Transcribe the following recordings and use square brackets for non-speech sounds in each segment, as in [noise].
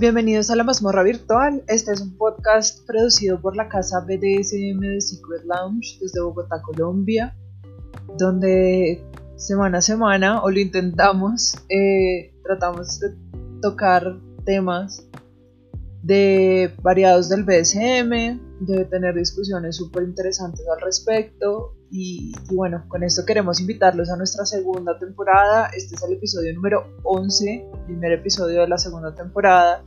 Bienvenidos a la mazmorra virtual. Este es un podcast producido por la casa BDSM de Secret Lounge desde Bogotá, Colombia, donde semana a semana, o lo intentamos, eh, tratamos de tocar temas de variados del BSM, de tener discusiones súper interesantes al respecto. Y, bueno, con esto queremos invitarlos a nuestra segunda temporada. Este es el episodio número 11, primer episodio de la segunda temporada.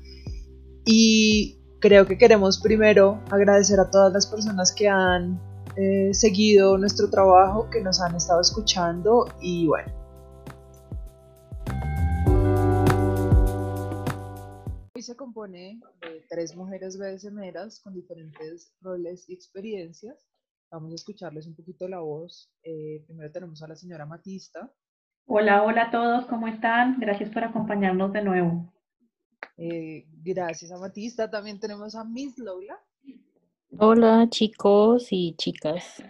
Y creo que queremos primero agradecer a todas las personas que han eh, seguido nuestro trabajo, que nos han estado escuchando y bueno. Se compone de tres mujeres BDSMeras con diferentes roles y experiencias. Vamos a escucharles un poquito la voz. Eh, primero tenemos a la señora Matista. Hola, hola a todos, ¿cómo están? Gracias por acompañarnos de nuevo. Eh, gracias a Matista. También tenemos a Miss Lola. Hola chicos y chicas.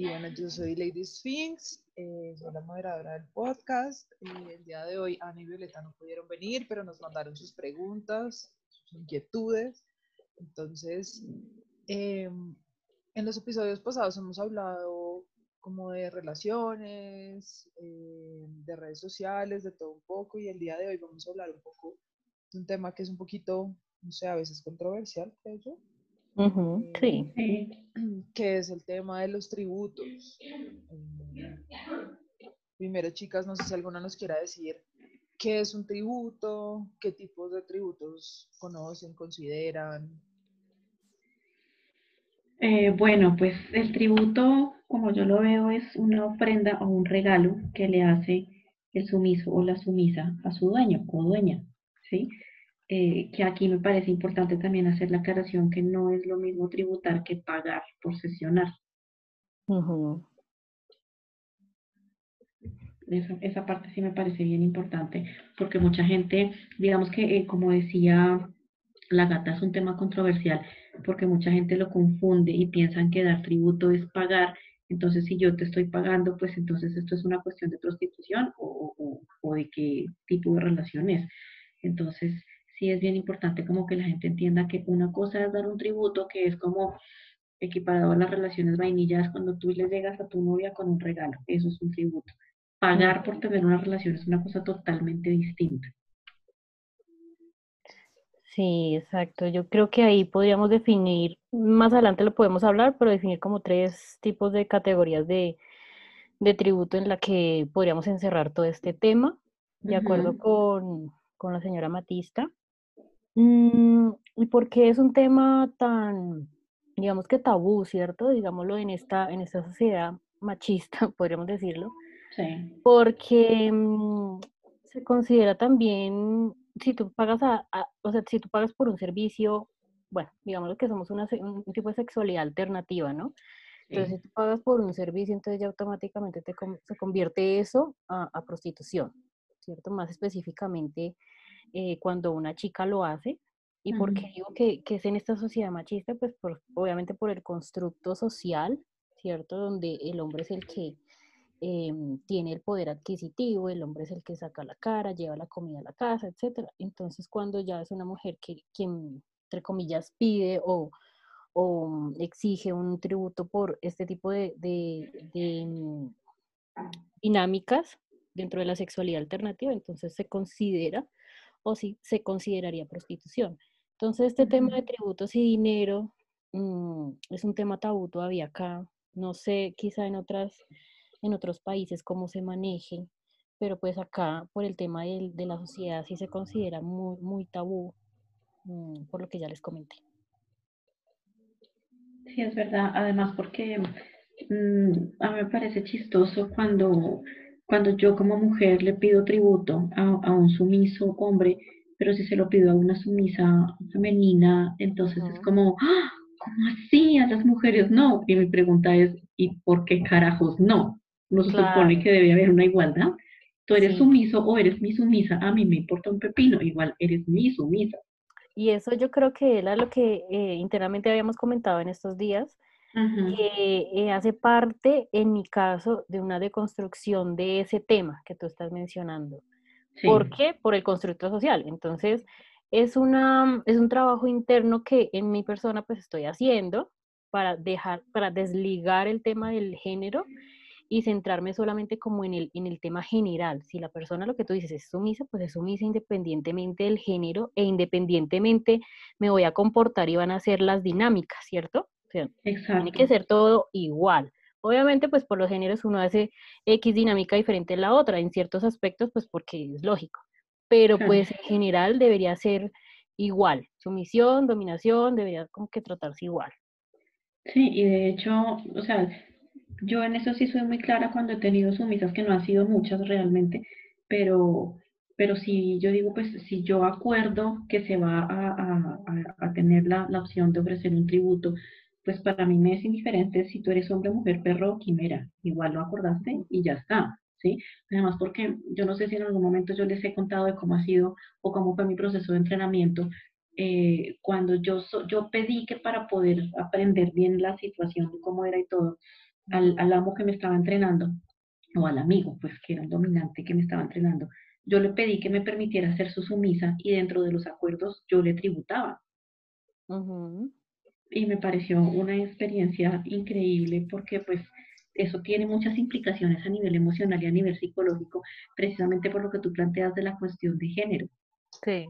Y bueno, yo soy Lady Sphinx, eh, soy la moderadora del podcast. Eh, el día de hoy Ana y Violeta no pudieron venir, pero nos mandaron sus preguntas, sus inquietudes. Entonces, em, en los episodios pasados hemos hablado como de relaciones, eh, de redes sociales, de todo un poco, y el día de hoy vamos a hablar un poco de un tema que es un poquito, no sé, a veces controversial, creo yo. sí. Que es el tema de los tributos. Eh, primero, chicas, no sé si alguna nos quiera decir qué es un tributo, qué tipos de tributos conocen, consideran. Eh, bueno, pues el tributo, como yo lo veo, es una ofrenda o un regalo que le hace el sumiso o la sumisa a su dueño o dueña, ¿sí? Eh, que aquí me parece importante también hacer la aclaración que no es lo mismo tributar que pagar por sesionar. esa, esa, parte sí me parece bien importante, porque mucha gente, digamos que, eh, como decía la gata, es un tema controversial, porque mucha gente lo confunde y piensan que dar tributo es pagar. Entonces, si yo te estoy pagando, pues entonces esto es una cuestión de prostitución o, o, o de qué tipo de relación es. Entonces, sí es bien importante como que la gente entienda que una cosa es dar un tributo, que es como equiparado a las relaciones vainillas cuando tú le llegas a tu novia con un regalo. Eso es un tributo. Pagar por tener una relación es una cosa totalmente distinta. Sí, exacto. Yo creo que ahí podríamos definir, más adelante lo podemos hablar, pero definir como tres tipos de categorías de, de tributo en la que podríamos encerrar todo este tema, de acuerdo con, con, la señora Matista. Mm, ¿Y por qué es un tema tan, digamos que tabú, cierto? Digámoslo en esta, en esta sociedad machista, [laughs] podríamos decirlo. Sí. Porque mmm, se considera también si tú pagas a, a, o sea, si tú pagas por un servicio, bueno, digamos que somos una, un tipo de sexualidad alternativa, ¿no? Entonces, si tú pagas por un servicio, entonces ya automáticamente te, se convierte eso a, a, prostitución, ¿cierto? Más específicamente eh, cuando una chica lo hace. ¿Y uh -huh. por qué digo que, que, es en esta sociedad machista? Pues por, obviamente por el constructo social, ¿cierto? Donde el hombre es el que eh, tiene el poder adquisitivo, el hombre es el que saca la cara, lleva la comida a la casa, etc. Entonces, cuando ya es una mujer que, quien, entre comillas, pide o, o, exige un tributo por este tipo de, de, de, dinámicas dentro de la sexualidad alternativa, entonces se considera o sí se consideraría prostitución. Entonces, este uh -huh. tema de tributos y dinero mmm, es un tema tabú todavía acá. No sé, quizá en otras en otros países cómo se maneje, pero pues acá por el tema de, de la sociedad sí se considera muy, muy tabú, mmm, por lo que ya les comenté. Sí, es verdad, además porque mmm, a mí me parece chistoso cuando, cuando yo como mujer le pido tributo a, a un sumiso hombre, pero si se lo pido a una sumisa femenina, entonces uh -huh. es como, ¡Ah! ¿cómo así? A las mujeres no. Y mi pregunta es, ¿y por qué carajos no? no se claro. supone que debe haber una igualdad. Tú eres sí. sumiso o eres mi sumisa, a mí me importa un pepino, igual eres mi sumisa. Y eso yo creo que era lo que eh, internamente habíamos comentado en estos días, uh -huh. que eh, hace parte, en mi caso, de una deconstrucción de ese tema que tú estás mencionando. Sí. ¿Por qué? Por el constructo social. Entonces, es, una, es un trabajo interno que en mi persona pues estoy haciendo para dejar, para desligar el tema del género y centrarme solamente como en el, en el tema general. Si la persona, lo que tú dices, es sumisa, pues es sumisa independientemente del género e independientemente me voy a comportar y van a ser las dinámicas, ¿cierto? O sea, tiene que ser todo igual. Obviamente, pues por los géneros uno hace X dinámica diferente a la otra, en ciertos aspectos, pues porque es lógico. Pero pues en general debería ser igual. Sumisión, dominación, debería como que tratarse igual. Sí, y de hecho, o sea, yo en eso sí soy muy clara cuando he tenido sumisas, que no han sido muchas realmente, pero, pero si yo digo, pues si yo acuerdo que se va a, tener la, opción de ofrecer un tributo, pues para mí me es indiferente si tú eres hombre, mujer, perro o quimera, igual lo acordaste y ya está, ¿sí? Además porque yo no sé si en algún momento yo les he contado de cómo ha sido o cómo fue mi proceso de entrenamiento, eh, cuando yo, yo pedí que para poder aprender bien la situación, cómo era y todo, al, al amo que me estaba entrenando, o al amigo, pues que era un dominante que me estaba entrenando, yo le pedí que me permitiera ser su sumisa y dentro de los acuerdos yo le tributaba. Y me pareció una experiencia increíble porque pues eso tiene muchas implicaciones a nivel emocional y a nivel psicológico, precisamente por lo que tú planteas de la cuestión de género. Sí.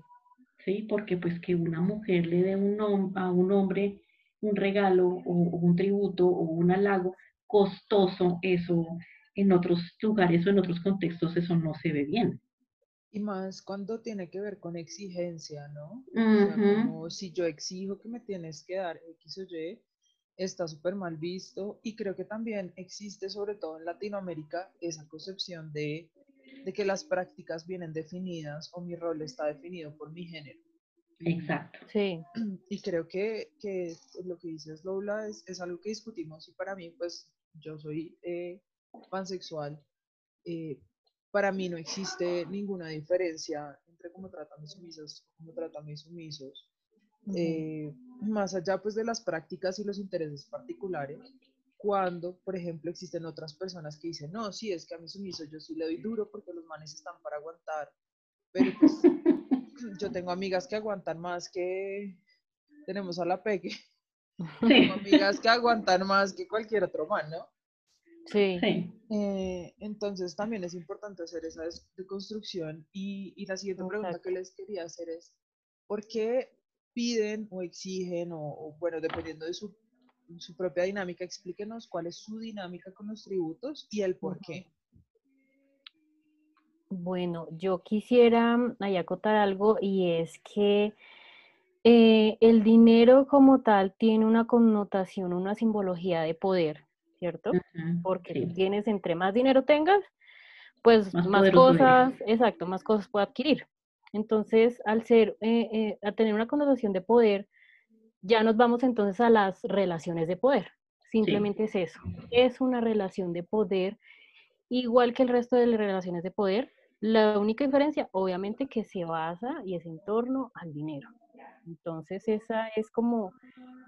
Sí, porque pues que una mujer le dé un, a un hombre un regalo o un tributo o un halago, costoso, eso en otros lugares o en otros contextos eso no se ve bien. Y más cuando tiene que ver con exigencia, ¿no? como si yo exijo que me tienes que dar X o Y, está súper mal visto. Y creo que también existe, sobre todo en Latinoamérica, esa concepción de, de, que las prácticas vienen definidas o mi rol está definido por mi género. Exacto. Sí. [clears throat] Y creo que, que lo que dices, Lola, es, es, algo que discutimos y para mí, pues, yo soy eh, pansexual, eh, para mí no existe ninguna diferencia entre cómo tratan mis sumisos o cómo tratan mis sumisos. Eh, más allá pues de las prácticas y los intereses particulares, cuando, por ejemplo, existen otras personas que dicen, no, sí, es que a mi sumiso yo sí le doy duro porque los manes están para aguantar, pero pues [laughs] yo tengo amigas que aguantan más que tenemos a la Peque. Tengo amigas que aguantan más que cualquier otro man, ¿no? Sí. Eh, entonces también es importante hacer esa deconstrucción. Y, y la siguiente pregunta que les quería hacer es, ¿por qué piden o exigen, o, bueno, dependiendo de su, su, propia dinámica, explíquenos cuál es su dinámica con los tributos y el por qué? Bueno, yo quisiera ahí acotar algo y es que eh, el dinero como tal tiene una connotación, una simbología de poder, ¿cierto? Porque tienes, entre más dinero tengas, pues más, cosas, exacto, más cosas puede adquirir. Entonces, al ser, eh, eh, a tener una connotación de poder, ya nos vamos entonces a las relaciones de poder. Simplemente es eso. Es una relación de poder, igual que el resto de las relaciones de poder. La única diferencia, obviamente, que se basa y es en torno al dinero. Entonces esa es como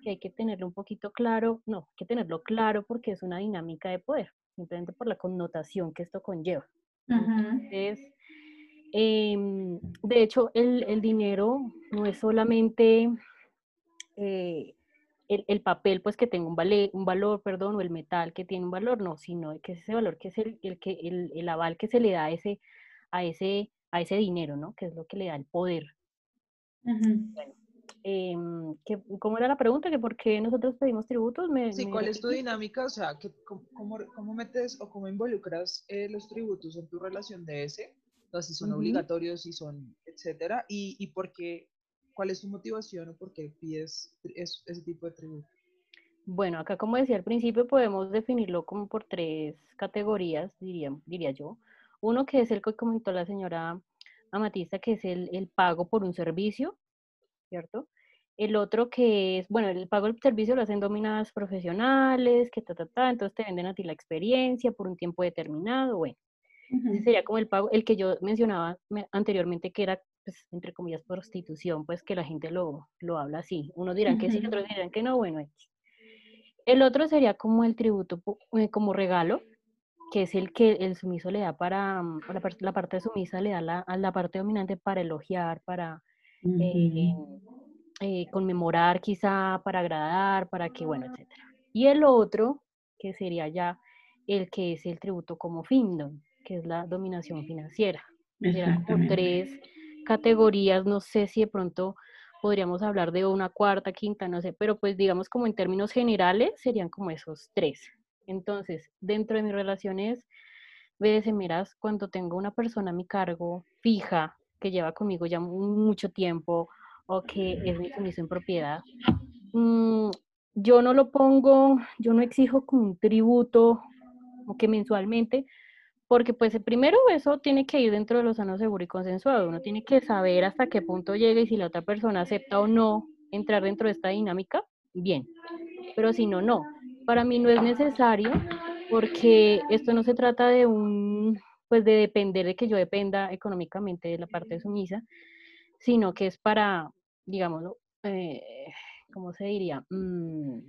que hay que tenerlo un poquito claro, no, hay que tenerlo claro porque es una dinámica de poder, simplemente por la connotación que esto conlleva. Entonces, em, de hecho, el, dinero no es solamente eh, el, papel pues que tenga un, un valor, perdón, o el metal que tiene un valor, no, sino que es ese valor que es el, el que, el, aval que se le da a ese, a ese, a ese dinero, ¿no? Que es lo que le da el poder. Em, ¿cómo era la pregunta? ¿Que ¿Por qué nosotros pedimos tributos? Me, sí, ¿cuál es tu dinámica? O sea, cómo, cómo, metes o cómo involucras eh, los tributos en tu relación de ese? O sea, si son obligatorios, si son, etcétera. Y, y por qué, ¿cuál es tu motivación o por qué pides ese tipo de tributo? Bueno, acá como decía al principio, podemos definirlo como por tres categorías, diría, diría yo. Uno que es el que comentó la señora Amatista, que es el, el pago por un servicio, ¿cierto? El otro que es, bueno, el pago del servicio lo hacen dominadas profesionales, que ta, ta, ta, entonces te venden a ti la experiencia por un tiempo determinado, bueno. Ese sería como el pago, el que yo mencionaba anteriormente, que era, pues, entre comillas, prostitución, pues que la gente lo, lo habla así. Unos dirán que sí, otros dirán que no, bueno. El otro sería como el tributo, eh, como regalo, que es el que el sumiso le da para, mm, la, parte sumisa le da la, a la parte dominante para elogiar, para eh, conmemorar quizá para agradar, para que, bueno, etc. Y el otro, que sería ya el que es el tributo como findom, que es la dominación financiera. Serían como tres categorías, no sé si de pronto podríamos hablar de una cuarta, quinta, no sé, pero pues digamos como en términos generales serían como esos tres. Entonces, dentro de mis relaciones BDSMeras, cuando tengo una persona a mi cargo fija, que lleva conmigo ya mucho tiempo, o que es mi sumiso en propiedad, mm, yo no lo pongo, yo no exijo como un tributo o que mensualmente, porque pues primero eso tiene que ir dentro de lo sano, seguro y consensuado. Uno tiene que saber hasta qué punto llega y si la otra persona acepta o no entrar dentro de esta dinámica, bien. Pero si no, no. Para mí no es necesario porque esto no se trata de un, pues de depender de que yo dependa económicamente de la parte sumisa, sino que es para, digámoslo, eh, ¿cómo se diría? Mm,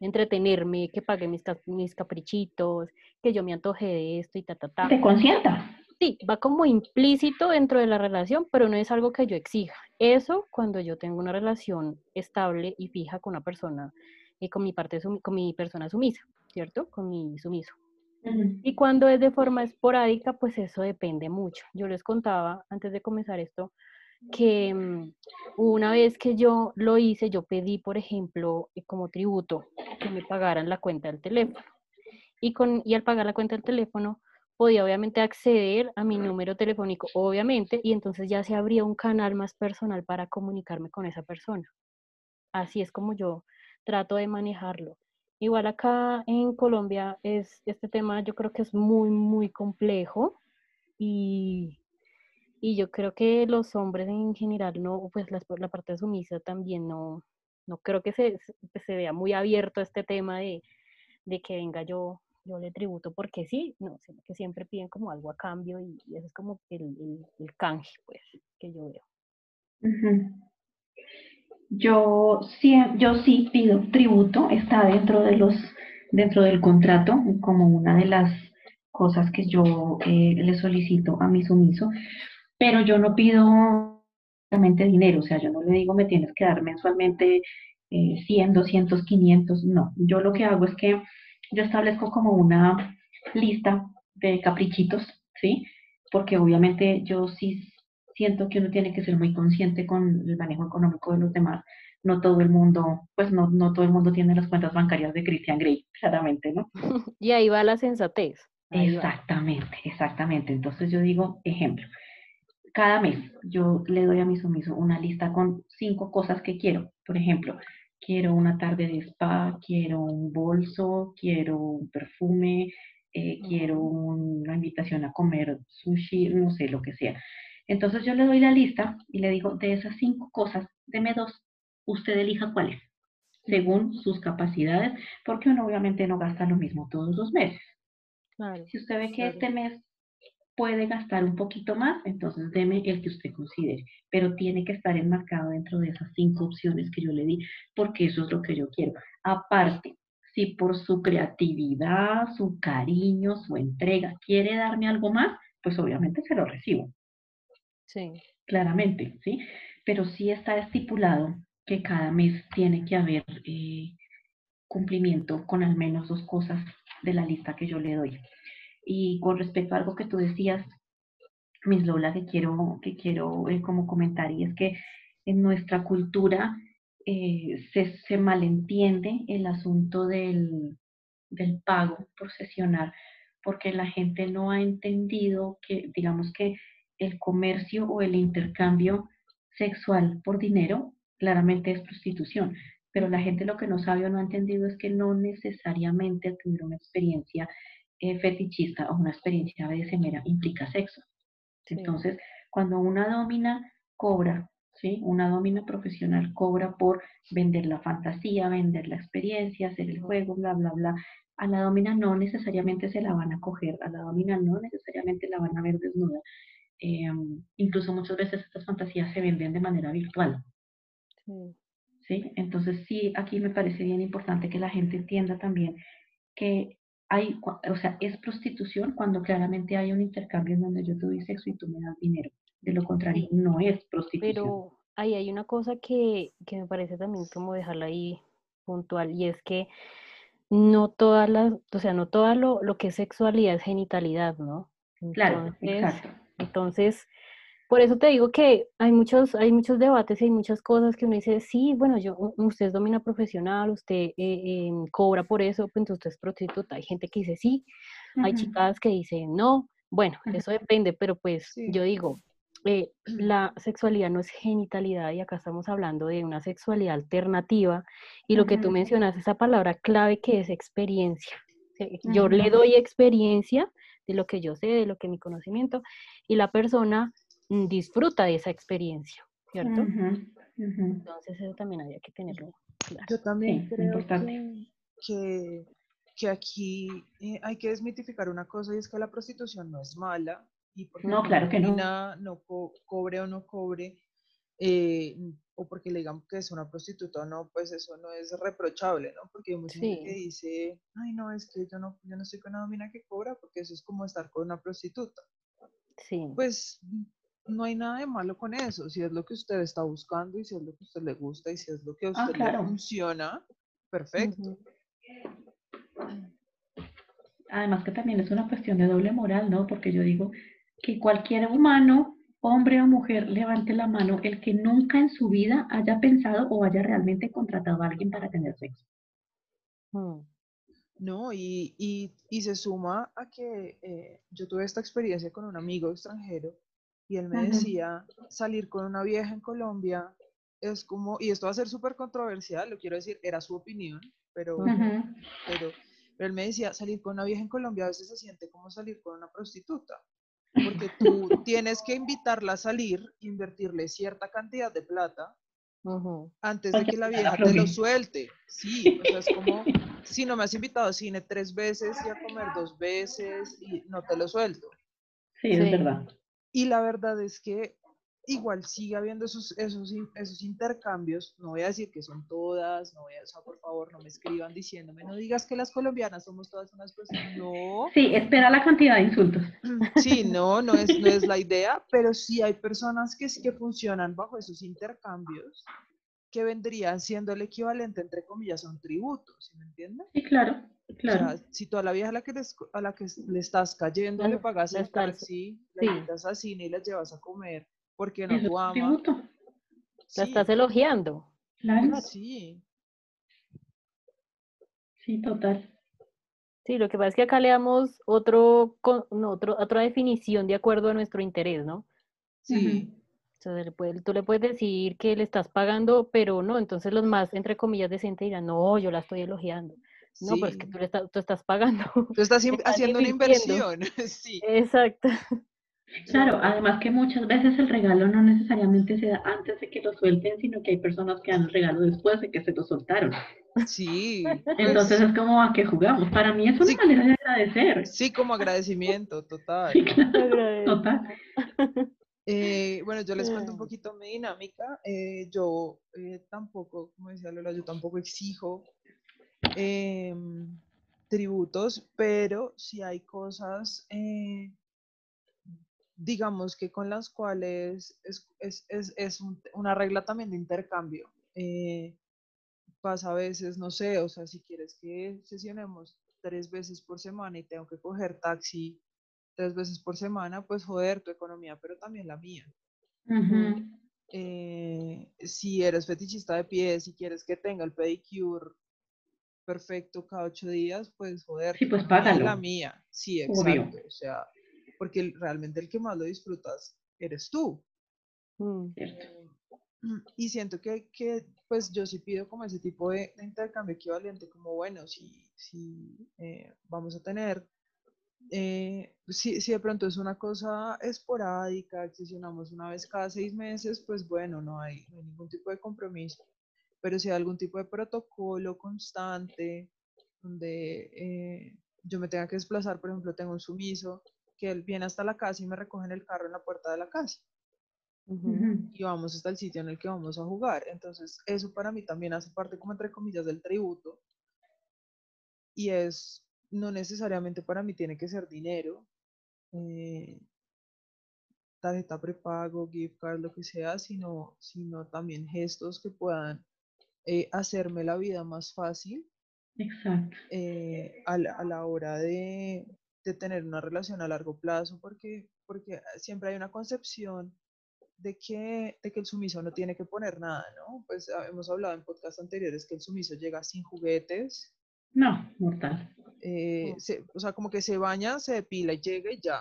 entretenerme, que pague mis, mis caprichitos, que yo me antoje de esto y ta, ta, ta. Te consienta. Sí, va como implícito dentro de la relación, pero no es algo que yo exija. Eso cuando yo tengo una relación estable y fija con una persona, y eh, con mi parte con mi persona sumisa, ¿cierto? Con mi sumiso. Y cuando es de forma esporádica, pues eso depende mucho. Yo les contaba antes de comenzar esto que mm, una vez que yo lo hice, yo pedí, por ejemplo, eh, como tributo que me pagaran la cuenta del teléfono. Y, con, y al pagar la cuenta del teléfono, podía obviamente acceder a mi número telefónico, obviamente, y entonces ya se abría un canal más personal para comunicarme con esa persona. Así es como yo trato de manejarlo. Igual acá en Colombia es este tema yo creo que es muy muy complejo y y yo creo que los hombres en general, no, pues la, la parte sumisa también no, no creo que se, pues, se vea muy abierto este tema de, de, que venga yo, yo le tributo porque sí, no, sino que siempre piden como algo a cambio y, eso es como el, el, canje, pues, que yo veo. Yo sí, yo sí pido tributo, está dentro de los, dentro del contrato, como una de las cosas que yo eh, le solicito a mi sumiso, pero yo no pido realmente dinero, o sea, yo no le digo me tienes que dar mensualmente 100, 200, 500, no, yo lo que hago es que yo establezco como una lista de caprichitos, ¿sí? Porque obviamente yo sí siento que uno tiene que ser muy consciente con el manejo económico de los demás. No todo el mundo, pues no, no todo el mundo tiene las cuentas bancarias de Christian Grey, claramente, ¿no? [laughs] Y ahí va la sensatez. exactamente, exactamente. Entonces yo digo, ejemplo, cada mes yo le doy a mi sumiso una lista con cinco cosas que quiero. Por ejemplo, quiero una tarde de spa, quiero un bolso, quiero un perfume, eh, quiero una invitación a comer sushi, no sé, lo que sea. Entonces yo le doy la lista y le digo, de esas cinco cosas, deme dos, usted elija cuáles, según sus capacidades, porque uno obviamente no gasta lo mismo todos los meses. si usted ve que este mes puede gastar un poquito más, entonces deme el que usted considere, pero tiene que estar enmarcado dentro de esas cinco opciones que yo le di, porque eso es lo que yo quiero. Aparte, si por su creatividad, su cariño, su entrega quiere darme algo más, pues obviamente se lo recibo. Sí. Claramente, ¿sí? Pero sí está estipulado que cada mes tiene que haber eh, cumplimiento con al menos dos cosas de la lista que yo le doy. Y con respecto a algo que tú decías, Miss Lola, que quiero, que quiero eh, como comentar, y es que en nuestra cultura eh, se, se, malentiende el asunto del, del pago por sesionar, porque la gente no ha entendido que, digamos que el comercio o el intercambio sexual por dinero claramente es prostitución, pero la gente lo que no sabe o no ha entendido es que no necesariamente tener una experiencia eh, fetichista o una experiencia BDSM implica sexo. Entonces, cuando una domina cobra, ¿sí? Una domina profesional cobra por vender la fantasía, vender la experiencia, hacer el juego, bla, bla, bla. A la domina no necesariamente se la van a coger, a la domina no necesariamente la van a ver desnuda. Em, incluso muchas veces estas fantasías se venden de manera virtual. ¿Sí? Entonces sí, aquí me parece bien importante que la gente entienda también que hay, o sea, es prostitución cuando claramente hay un intercambio en donde yo te doy sexo y tú me das dinero. De lo contrario, no es prostitución. Pero ahí hay una cosa que, que me parece también como dejarla ahí puntual y es que no todas las, o sea, no todo lo, lo que es sexualidad es genitalidad, ¿no? Claro, exacto. Entonces, por eso te digo que hay muchos, hay muchos debates y hay muchas cosas que uno dice, sí, bueno, yo, usted es domina profesional, usted eh, em, cobra por eso, pues entonces usted es prostituta. Hay gente que dice sí, hay chicas que dicen no. Bueno, eso depende, pero pues yo digo, eh, la sexualidad no es genitalidad y acá estamos hablando de una sexualidad alternativa y lo que tú mencionas, esa palabra clave que es experiencia. Yo le doy experiencia de lo que yo sé, de lo que mi conocimiento y la persona disfruta de esa experiencia, ¿cierto? Entonces eso también había que tenerlo claro. Yo también creo que, que, aquí eh, hay que desmitificar una cosa y es que la prostitución no es mala, no, claro que no. no cobre o no cobre, eh, o porque le digan que es una prostituta o no, pues eso no es reprochable, ¿no? Porque hay mucha gente que dice, ay, no, es que yo no, yo no estoy con una domina que cobra porque eso es como estar con una prostituta. Sí. Pues no hay nada de malo con eso, si es lo que usted está buscando y si es lo que usted le gusta y si es lo que a ah, usted le funciona, perfecto. Además que también es una cuestión de doble moral, ¿no? Porque yo digo, que cualquier humano, hombre o mujer, levante la mano el que nunca en su vida haya pensado o haya realmente contratado a alguien para tener sexo. Hmm. No, y, y, se suma a que eh, yo tuve esta experiencia con un amigo extranjero y él me decía, salir con una vieja en Colombia es como, y esto va a ser súper controversial, lo quiero decir, era su opinión, pero, pero, pero él me decía, salir con una vieja en Colombia a veces se siente como salir con una prostituta porque tú [laughs] tienes que invitarla a salir, invertirle cierta cantidad de plata antes de que la vieja te lo suelte. Sí, o sea, es como, si no me has invitado a cine tres veces y a comer dos veces y no te lo suelto. Sí, es verdad. Y la verdad es que igual sigue habiendo esos, esos, esos intercambios, no voy a decir que son todas, no voy a, o por favor no me escriban diciéndome, no digas que las colombianas somos todas unas personas, no. Sí, espera la cantidad de insultos. [clears throat] Sí, no, no es, no es la idea, pero sí hay personas que, que funcionan bajo esos intercambios que vendrían siendo el equivalente, entre comillas, a un tributo, ¿sí me entiendes? Sí, claro, claro. O sea, si tú a la vieja a la que, a la que le estás cayendo le pagas el taxi, le invitas a cine y la llevas a comer, porque no tu ama. La estás elogiando. Claro. Sí. Sí, total. Sí, lo que pasa es que acá le damos otro, otro, otra definición de acuerdo a nuestro interés, ¿no? Sí. tú le puedes decir que le estás pagando, pero no, entonces los más, entre comillas, decentes dirán, no, yo la estoy elogiando. No, pero es que tú, le tú estás pagando. [laughs] Tú estás, haciendo una inversión. [laughs] sí. Exacto. Claro, además que muchas veces el regalo no necesariamente se da antes de que lo suelten, sino que hay personas que dan el regalo después de que se lo soltaron. Sí. Entonces es como a qué jugamos. Para mí es una manera de agradecer. Sí, como agradecimiento, total. total. Eh, bueno, yo les cuento un poquito mi dinámica. Eh, yo eh, tampoco, como decía Lola, yo tampoco exijo em, tributos, pero si hay cosas digamos que con las cuales es, es, es, es una regla también de intercambio. Eh, pasa a veces, no sé, o sea, si quieres que sesionemos tres veces por semana y tengo que coger taxi tres veces por semana, pues joder tu economía, pero también la mía. Eh, si eres fetichista de pies, si quieres que tenga el pedicure perfecto cada ocho días, pues joder, sí, pues la mía. Sí, exacto. O sea, porque realmente el que más lo disfrutas eres tú. Mm. [clears throat] Y siento que, que, pues yo sí pido como ese tipo de, intercambio equivalente, como bueno, si, si eh, vamos a tener, eh, si, si, de pronto es una cosa esporádica, sesionamos una vez cada seis meses, pues bueno, no hay, no hay ningún tipo de compromiso. Pero si hay algún tipo de protocolo constante, donde eh, yo me tenga que desplazar, por ejemplo, tengo un sumiso, que él viene hasta la casa y me recoge en el carro en la puerta de la casa. Y vamos hasta el sitio en el que vamos a jugar. Entonces, eso para mí también hace parte, como entre comillas, del tributo. Y es, no necesariamente para mí tiene que ser dinero. Eh, tarjeta prepago, gift card, lo que sea, sino, sino también gestos que puedan eh, hacerme la vida más fácil. Exacto. Eh, a, la, a, la, hora de, de, tener una relación a largo plazo, porque, porque siempre hay una concepción de que, de que el sumiso no tiene que poner nada, ¿no? Pues ah, hemos hablado en podcasts anteriores que el sumiso llega sin juguetes. No, mortal. Eh, se, o sea, como que se baña, se depila y llega y ya.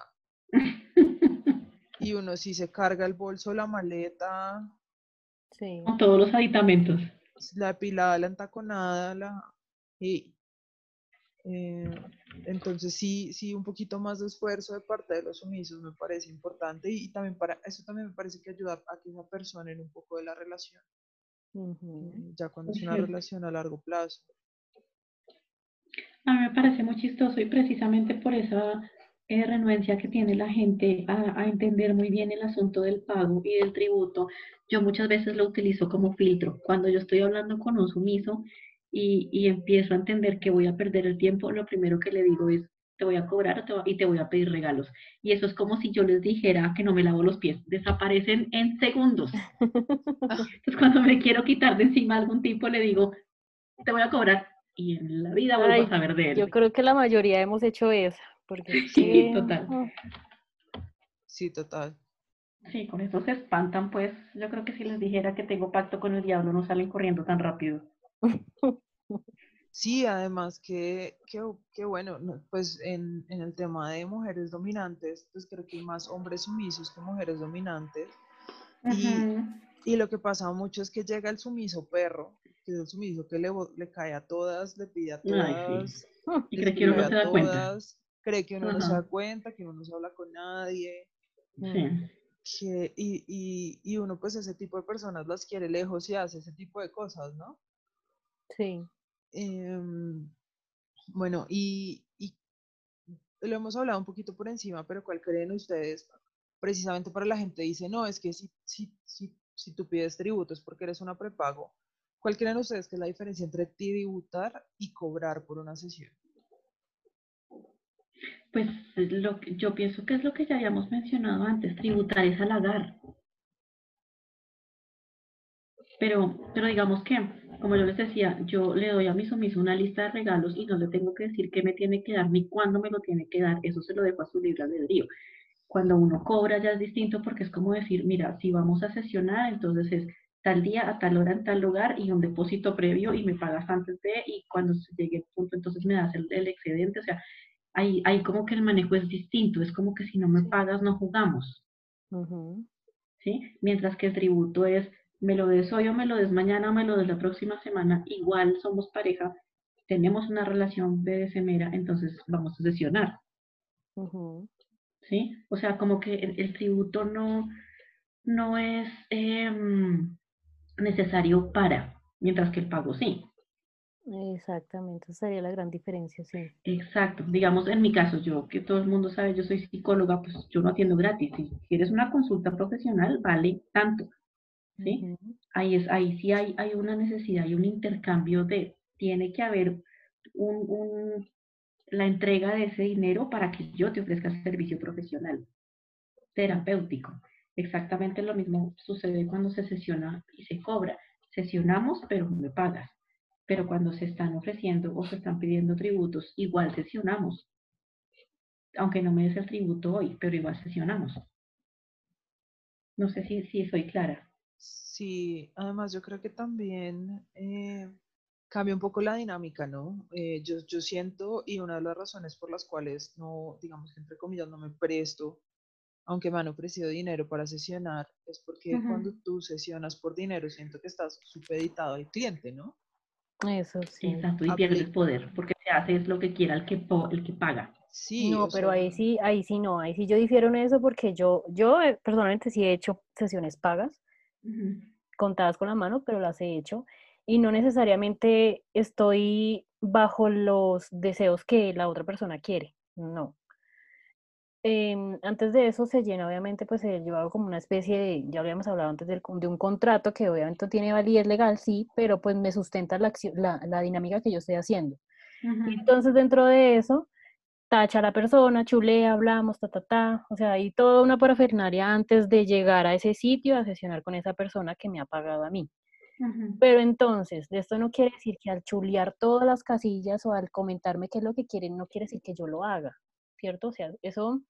[laughs] y uno sí se carga el bolso, la maleta. Sí. Con todos los aditamentos. La depilada, la entaconada, la... Y, eh, entonces sí, sí, un poquito más de esfuerzo de parte de los sumisos me parece importante y, y, también para eso también me parece que ayuda a que esa persona en un poco de la relación, uh -huh. ya cuando es una relación a largo plazo. A mí me parece muy chistoso y precisamente por esa eh, renuencia que tiene la gente a, a, entender muy bien el asunto del pago y del tributo, yo muchas veces lo utilizo como filtro. Cuando yo estoy hablando con un sumiso y, y empiezo a entender que voy a perder el tiempo, lo primero que le digo es, te voy a cobrar te y te voy a pedir regalos. Y eso es como si yo les dijera que no me lavo los pies. Desaparecen en segundos. [laughs] Entonces, cuando me quiero quitar de encima algún tipo, le digo, te voy a cobrar. Y en la vida vuelvo Ay, a saber de él. Yo creo que la mayoría hemos hecho eso. Porque Sí, total. Sí, total. Sí, con eso se espantan, pues. Yo creo que si les dijera que tengo pacto con el diablo, no salen corriendo tan rápido. Sí, además que, que, que bueno, no, pues en, en el tema de mujeres dominantes, pues creo que hay más hombres sumisos que mujeres dominantes. Y, y lo que pasa mucho es que llega el sumiso perro, que es el sumiso que le, le cae a todas, le pide a Ay, sí. todas, Y cree que uno no escribe se da cuenta. Cree que uno no se da cuenta, que uno no se habla con nadie, Sí. que, y, y, y uno pues ese tipo de personas las quiere lejos y hace ese tipo de cosas, ¿no? Sí. Em, bueno, y, y lo hemos hablado un poquito por encima, pero ¿cuál creen ustedes? Precisamente para la gente dice, no, es que si, si, si, si tú pides tributo es porque eres una prepago. ¿Cuál creen ustedes que es la diferencia entre tributar y cobrar por una sesión? Pues lo que, yo pienso que es lo que ya habíamos mencionado antes, tributar es halagar. Pero, pero digamos que, como yo les decía, yo le doy a mi sumiso una lista de regalos y no le tengo que decir qué me tiene que dar ni cuándo me lo tiene que dar, eso se lo dejo a su libre albedrío. Cuando uno cobra ya es distinto porque es como decir, mira, si vamos a sesionar, entonces es tal día, a tal hora, en tal lugar y un depósito previo y me pagas antes de y cuando llegue el punto entonces me das el, el excedente, o sea, ahí, ahí como que el manejo es distinto, es como que si no me pagas no jugamos. ¿sí? Mientras que el tributo es, me lo des hoy o me lo des mañana o me lo des la próxima semana, igual somos pareja, tenemos una relación BDSMera, entonces vamos a sesionar. ¿sí? O sea, como que el, el tributo no, no es em, necesario para, mientras que el pago sí. Exactamente, esa sería la gran diferencia, sí. Exacto, digamos en mi caso, yo que todo el mundo sabe, yo soy psicóloga, pues yo no atiendo gratis. Si quieres una consulta profesional, vale tanto, ¿sí? Ahí es, ahí sí hay, hay una necesidad y un intercambio de, tiene que haber un, un- la entrega de ese dinero para que yo te ofrezca servicio profesional, terapéutico. Exactamente lo mismo sucede cuando se sesiona y se cobra. Sesionamos, pero no me pagas. Pero cuando se están ofreciendo o se están pidiendo tributos, igual sesionamos. Aunque no me des el tributo hoy, pero igual sesionamos. No sé si, si soy clara. Sí, además yo creo que también eh, cambia un poco la dinámica, ¿no? Eh, yo, yo siento, y una de las razones por las cuales no, digamos que entre comillas, no me presto, aunque me han ofrecido dinero para sesionar, es porque cuando tú sesionas por dinero, siento que estás supeditado al cliente, ¿no? Eso sí. Exacto, y pierde el poder, porque se hace es lo que quiera el que, po- el que paga. Sí, No, pero sea, ahí sí, ahí sí no, ahí sí yo difiero en eso porque yo, yo eh, personalmente sí he hecho sesiones pagas, contadas con la mano, pero las he hecho y no necesariamente estoy bajo los deseos que la otra persona quiere, no. Em, antes de eso se llena obviamente pues se llevaba como una especie de, ya habíamos hablado antes del de un contrato que obviamente tiene validez legal, sí, pero pues me sustenta la, acción- la, la dinámica que yo estoy haciendo. Y entonces dentro de eso, tacha a la persona, chulea, hablamos, ta, ta, ta. O sea, hay toda una parafernalia antes de llegar a ese sitio a sesionar con esa persona que me ha pagado a mí. Pero entonces, esto no quiere decir que al chulear todas las casillas o al comentarme qué es lo que quieren, no quiere decir que yo lo haga, ¿cierto? O sea, eso,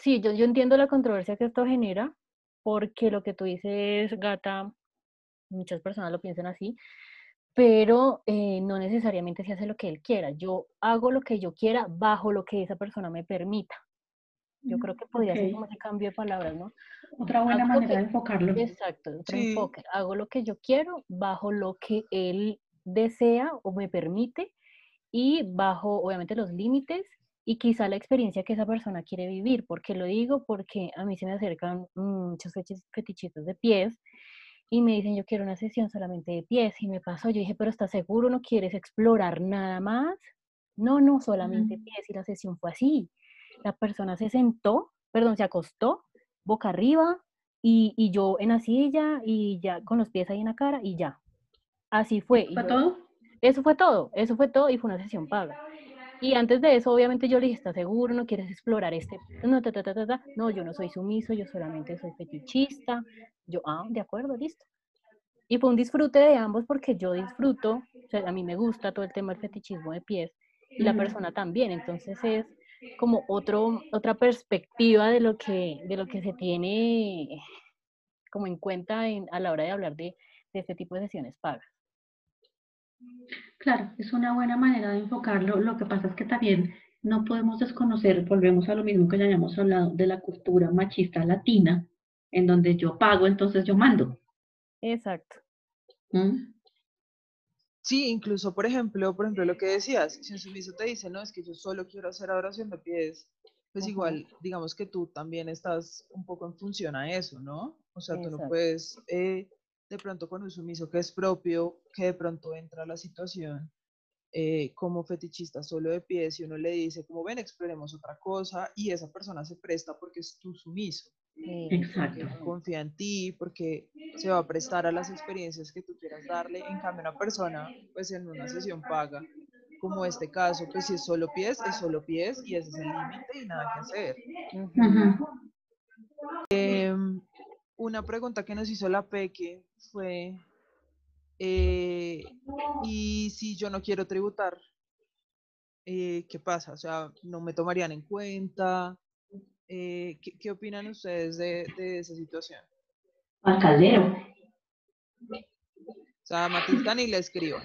sí, yo, yo entiendo la controversia que esto genera, porque lo que tú dices, gata, muchas personas lo piensan así, pero eh, no necesariamente se hace lo que él quiera. Yo hago lo que yo quiera bajo lo que esa persona me permita. Yo creo que podría ser como ese cambio de palabras, ¿no? Otra buena manera de enfocarlo. Exacto, otro enfoque. Hago lo que yo quiero bajo lo que él desea o me permite y bajo, obviamente, los límites y quizá la experiencia que esa persona quiere vivir. ¿Por qué lo digo? Porque a mí se me acercan muchos fetichitos de pies y me dicen, yo quiero una sesión solamente de pies. Y me pasó, yo dije, pero ¿estás seguro? ¿No quieres explorar nada más? No, no, solamente pies. Y la sesión fue así. La persona se sentó, perdón, se acostó, boca arriba, y, y yo en la silla, y ya con los pies ahí en la cara, y ya. Así fue. ¿Fue todo? Eso fue todo, eso fue todo, y fue una sesión paga. Y antes de eso, obviamente yo le dije, ¿estás seguro? ¿No quieres explorar este? No, ta, ta, ta, no, yo no soy sumiso, yo solamente soy fetichista. Yo, ah, de acuerdo, listo. Y fue un disfrute de ambos porque yo disfruto, o sea, a mí me gusta todo el tema del fetichismo de pies y la persona también. Entonces es como otro, otra perspectiva de lo que, de lo que se tiene como en cuenta en, a la hora de hablar de, de este tipo de sesiones pagas. Claro, es una buena manera de enfocarlo. Lo que pasa es que también no podemos desconocer, volvemos a lo mismo que ya habíamos hablado, de la cultura machista latina, en donde yo pago, entonces yo mando. Exacto. ¿Mm? Sí, incluso, por ejemplo, por ejemplo, lo que decías, si un sumiso te dice, no, es que yo solo quiero hacer adoración de pies, pues igual, digamos que tú también estás un poco en función a eso, ¿no? O sea, tú no puedes eh, de pronto con un sumiso que es propio, que de pronto entra a la situación eh, como fetichista solo de pies y uno le dice como ven, exploremos otra cosa y esa persona se presta porque es tu sumiso. Exacto. Confía en ti porque se va a prestar a las experiencias que tú quieras darle. En cambio, una persona, pues en una sesión paga, como este caso, pues si es solo pies, es solo pies y ese es el límite y nada que hacer. Una pregunta que nos hizo la Peque fue, eh, ¿y si yo no quiero tributar? Eh, ¿Qué pasa? O sea, ¿no me tomarían en cuenta? Eh, ¿qué, opinan ustedes de, esa situación? Al caldero. O sea, a Matilda ni le escribo.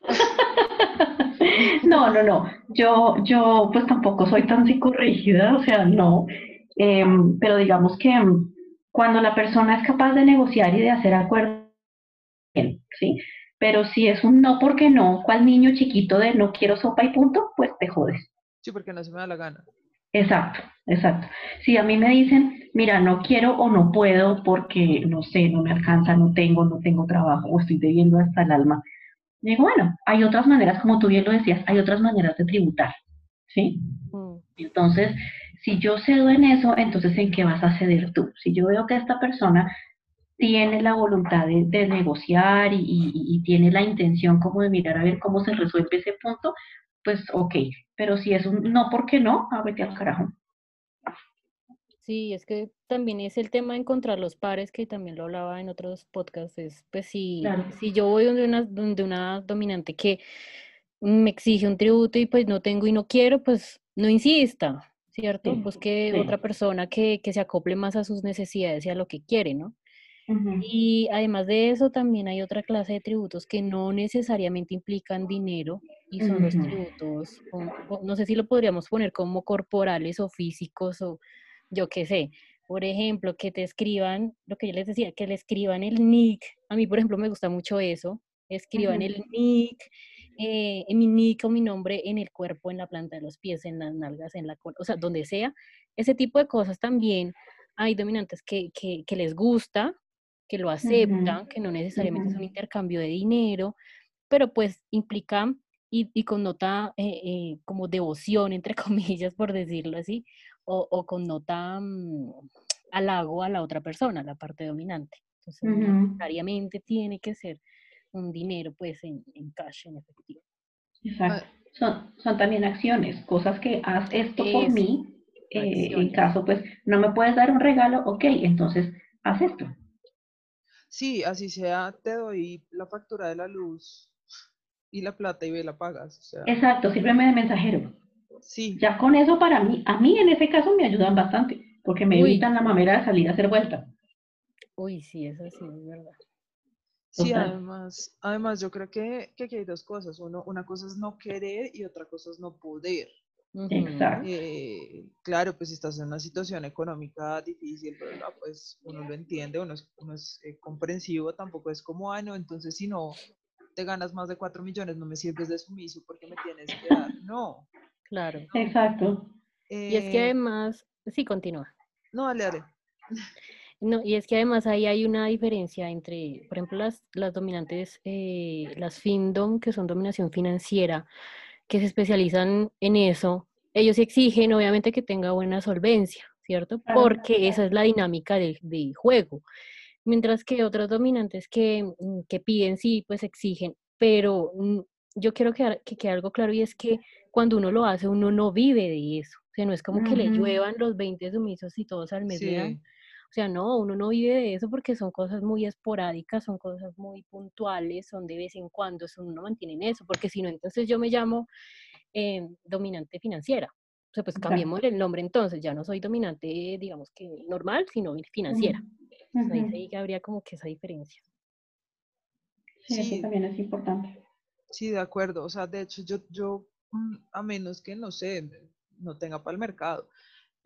[laughs] no, no, no. Yo, yo pues tampoco soy tan psicorrígida, o sea, no. Em, pero digamos que cuando la persona es capaz de negociar y de hacer acuerdos, ¿sí? Pero si es un no porque no, ¿cuál niño chiquito de no quiero sopa y punto? Pues te jodes. Sí, porque no se me da la gana. Exacto, exacto. Si a mí me dicen, mira, no quiero o no puedo porque, no sé, no me alcanza, no tengo, no tengo trabajo o estoy debiendo hasta el alma, digo, bueno, hay otras maneras, como tú bien lo decías, hay otras maneras de tributar, ¿sí? Mm. Entonces, si yo cedo en eso, entonces ¿en qué vas a ceder tú? Si yo veo que esta persona tiene la voluntad de, negociar y, tiene la intención como de mirar a ver cómo se resuelve ese punto, pues ok. Pero si es un no, ¿por qué no? A vete al carajo. Sí, es que también es el tema de encontrar los pares, que también lo hablaba en otros podcasts. pues si, si yo voy donde una, donde una dominante que me exige un tributo y pues no tengo y no quiero, pues no insista. ¿Cierto? Busque otra persona que, se acople más a sus necesidades y a lo que quiere, ¿no? Y además de eso, también hay otra clase de tributos que no necesariamente implican dinero y son los tributos, no sé si lo podríamos poner como corporales o físicos o yo qué sé. Por ejemplo, que te escriban, lo que yo les decía, que le escriban el nick. A mí, por ejemplo, me gusta mucho eso. Escriban el nick, eh, en mi nick o mi nombre en el cuerpo, en la planta de los pies, en las nalgas, en la cola, o sea, donde sea. Ese tipo de cosas también hay dominantes que, que, les gusta, que lo aceptan, que no necesariamente es un intercambio de dinero, pero pues implica y, y connota eh, eh, como devoción, entre [laughs] comillas, por decirlo así, o, o connota um, halago a la otra persona, la parte dominante. Entonces, necesariamente tiene que ser un dinero pues en, en cash, en efectivo. Exacto. Son, son también acciones, cosas que haz esto por mí. Eh, en caso, pues, no me puedes dar un regalo, ok, entonces haz esto. Sí, así sea, te doy la factura de la luz y la plata y ve la pagas. Exacto, sírveme de mensajero. Sí. Ya con eso para mí, a mí en ese caso me ayudan bastante, porque me evitan la mamera de salir a hacer vuelta. Uy, sí, eso sí, es verdad. Sí, además, además yo creo que, que, aquí hay dos cosas. Uno, una cosa es no querer y otra cosa es no poder. Exacto. Eh, claro, pues si estás en una situación económica difícil, pues uno lo entiende, uno es, eh, comprensivo, tampoco es como, ah, no, entonces si no te ganas más de cuatro millones, no me sirves de sumiso porque me tienes que dar. No. Claro. Exacto. y es que eh, además, sí, continúa. No, dale, dale. No, y es que además ahí hay una diferencia entre, por ejemplo, las, las dominantes, las FinDom, que son dominación financiera, que se especializan en eso, ellos exigen obviamente que tenga buena solvencia, ¿cierto? Porque esa es la dinámica del, juego. Mientras que otros dominantes que, mm, que, piden, sí, pues exigen, pero mm, yo quiero que, que quede algo claro y es que cuando uno lo hace, uno no vive de eso. O sea, no es como que le lluevan los 20 sumisos y todos al mes O sea, no, uno no vive de eso porque son cosas muy esporádicas, son cosas muy puntuales, son de vez en cuando, eso uno mantiene en eso, porque si no, entonces yo me llamo eh, dominante financiera. O sea, pues cambiemos el nombre entonces, ya no soy dominante, digamos que normal, sino financiera. ahí, habría como que esa diferencia. Sí, eso también es importante. Sí, de acuerdo. O sea, de hecho, yo, yo mm, a menos que, no sé, no tenga para el mercado,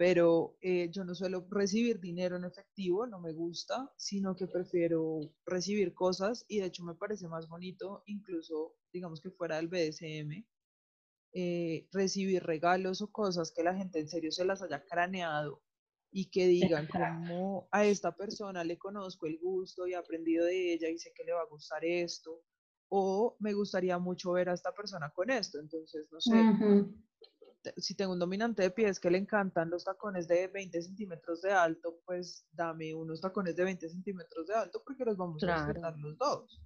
pero eh, yo no suelo recibir dinero en efectivo, no me gusta, sino que prefiero recibir cosas y de hecho me parece más bonito, incluso digamos que fuera del BDSM, eh, recibir regalos o cosas que la gente en serio se las haya craneado y que digan como a esta persona le conozco el gusto y he aprendido de ella y sé que le va a gustar esto, o me gustaría mucho ver a esta persona con esto, entonces no sé. Si tengo un dominante de pies que le encantan los tacones de 20 centímetros de alto, pues dame unos tacones de 20 centímetros de alto porque los vamos a disfrutar los dos.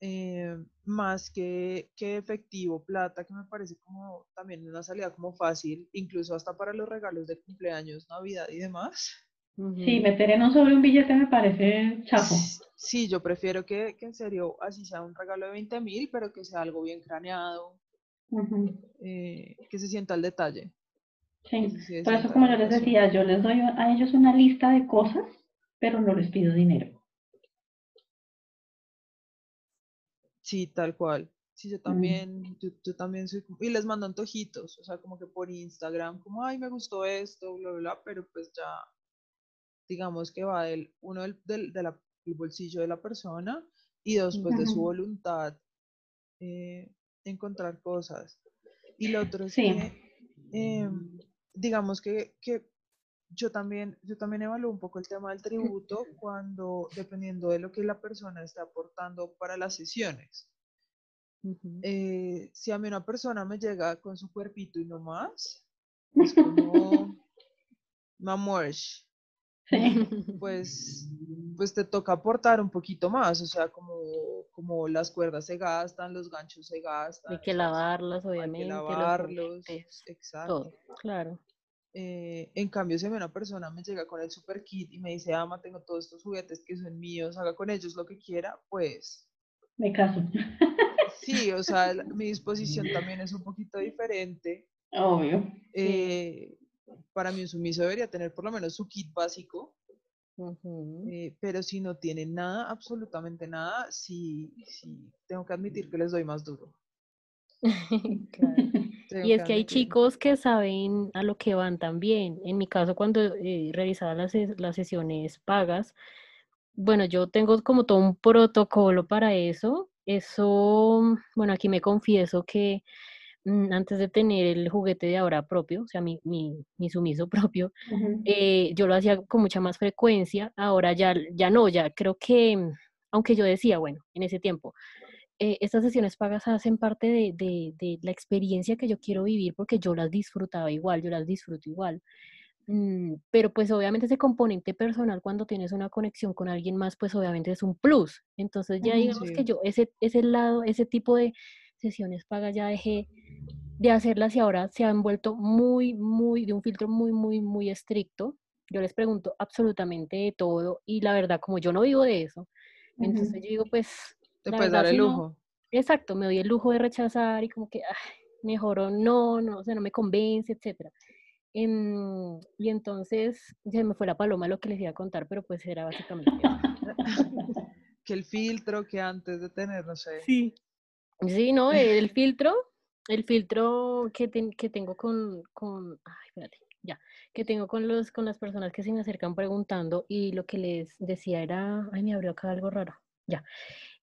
Eh, más que, que efectivo, plata, que me parece como también una salida como fácil, incluso hasta para los regalos de cumpleaños, Navidad y demás. Sí, meter en un sobre un billete me parece chafo. Sí, yo prefiero que, que en serio así sea un regalo de 20 mil, pero que sea algo bien craneado, eh, que se sienta el detalle. Sí, por eso como yo les decía, yo les doy a ellos una lista de cosas, pero no les pido dinero. Sí, tal cual. Sí, yo mm. también, yo, también soy, y les mando antojitos, o sea, como que por Instagram, como, ay, me gustó esto, bla, bla, bla, pero pues ya, digamos que va del, uno del, del, bolsillo de la persona y dos, pues de su voluntad eh, encontrar cosas. Y lo otro es que, em, digamos que, que yo también, yo también evalúo un poco el tema del tributo [laughs] cuando, dependiendo de lo que la persona está aportando para las sesiones. Eh, si a mí una persona me llega con su cuerpito y no más, es como, [laughs] mamorsh, pues, pues te toca aportar un poquito más, o sea, como, como las cuerdas se gastan, los ganchos se gastan. Hay que lavarlas, obviamente. Hay que lavarlos, exacto. claro. Eh, en cambio, si a una persona me llega con el super kit y me dice, ama, tengo todos estos juguetes que son míos, haga con ellos lo que quiera, pues... Me caso. [laughs] Sí, o sea, mi disposición también es un poquito diferente. Obvio. Eh, para mí un sumiso debería tener por lo menos su kit básico, eh, pero si no tiene nada, absolutamente nada, sí, sí, tengo que admitir que les doy más duro. [laughs] claro. [laughs] Y es que hay chicos que saben a lo que van también. En mi caso, cuando eh, realizaba las, las sesiones pagas, bueno, yo tengo como todo un protocolo para eso. Eso, bueno, aquí me confieso que antes de tener el juguete de ahora propio, o sea, mi, mi, mi sumiso [laughs] propio, eh, yo lo hacía con mucha más frecuencia. Ahora ya, ya no, ya creo que, aunque yo decía, bueno, en ese tiempo, eh, estas sesiones pagas hacen parte de, la experiencia que yo quiero vivir porque yo las disfrutaba igual, yo las disfruto igual. Mm, pero pues obviamente ese componente personal cuando tienes una conexión con alguien más, pues obviamente es un plus. Entonces ya digamos que yo ese, ese lado, ese tipo de, sesiones pagas ya dejé de hacerlas y ahora se han vuelto muy, muy, de un filtro muy, muy, muy estricto. Yo les pregunto absolutamente de todo y la verdad, como yo no vivo de eso, entonces yo digo, pues... Te puedes verdad, dar el si no- lujo. exacto, me doy el lujo de rechazar y como que, ay, mejor o no, no, o sea, no me convence, etcétera. Em, y entonces se me fue la paloma lo que les iba a contar, pero pues era básicamente. [laughs] Que el filtro que antes de tener, no sé. Sí. Sí, no, [laughs] el filtro, el filtro que, ten- que tengo con, con, ay, espérate, ya, que tengo con los, con las personas que se me acercan preguntando y lo que les decía era, ay, me abrió acá algo raro, ya,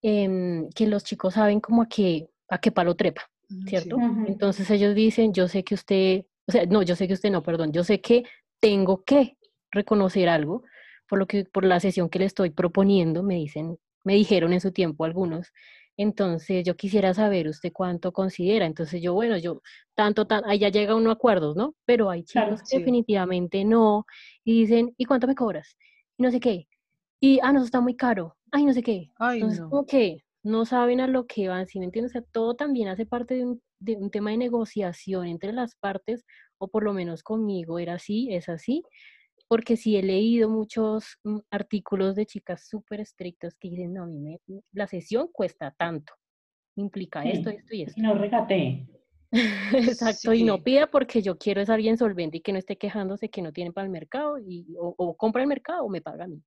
em, que los chicos saben como a qué, a qué palo trepa, Mm, sí. ¿cierto? Entonces ellos dicen, yo sé que usted, o sea, no, yo sé que usted no, perdón, yo sé que tengo que reconocer algo, por lo que, por la sesión que le estoy proponiendo, me dicen, me dijeron en su tiempo algunos. Entonces yo quisiera saber usted cuánto considera. Entonces yo, bueno, yo tanto, tan, ahí ya llega uno a acuerdos, ¿no? Pero hay Claro, chicos que sí. definitivamente no, y dicen, ¿y cuánto me cobras? Y no sé qué. Y, ah, no, eso está muy caro. Ay, no sé qué. Ay, Entonces, no. como que no saben a lo que van, ¿sí me entiendes? O sea, todo también hace parte de un, de un tema de negociación entre las partes, o por lo menos conmigo era así, es así, porque sí he leído muchos mm, artículos de chicas súper estrictas que dicen, no, a mí me, la sesión cuesta tanto, implica esto, Sí. esto y esto. Y no regate. [laughs] Exacto, y no Sí. pida porque yo quiero es alguien solvente y que no esté quejándose que no tiene para el mercado, y, o, o compra el mercado o me paga a mí.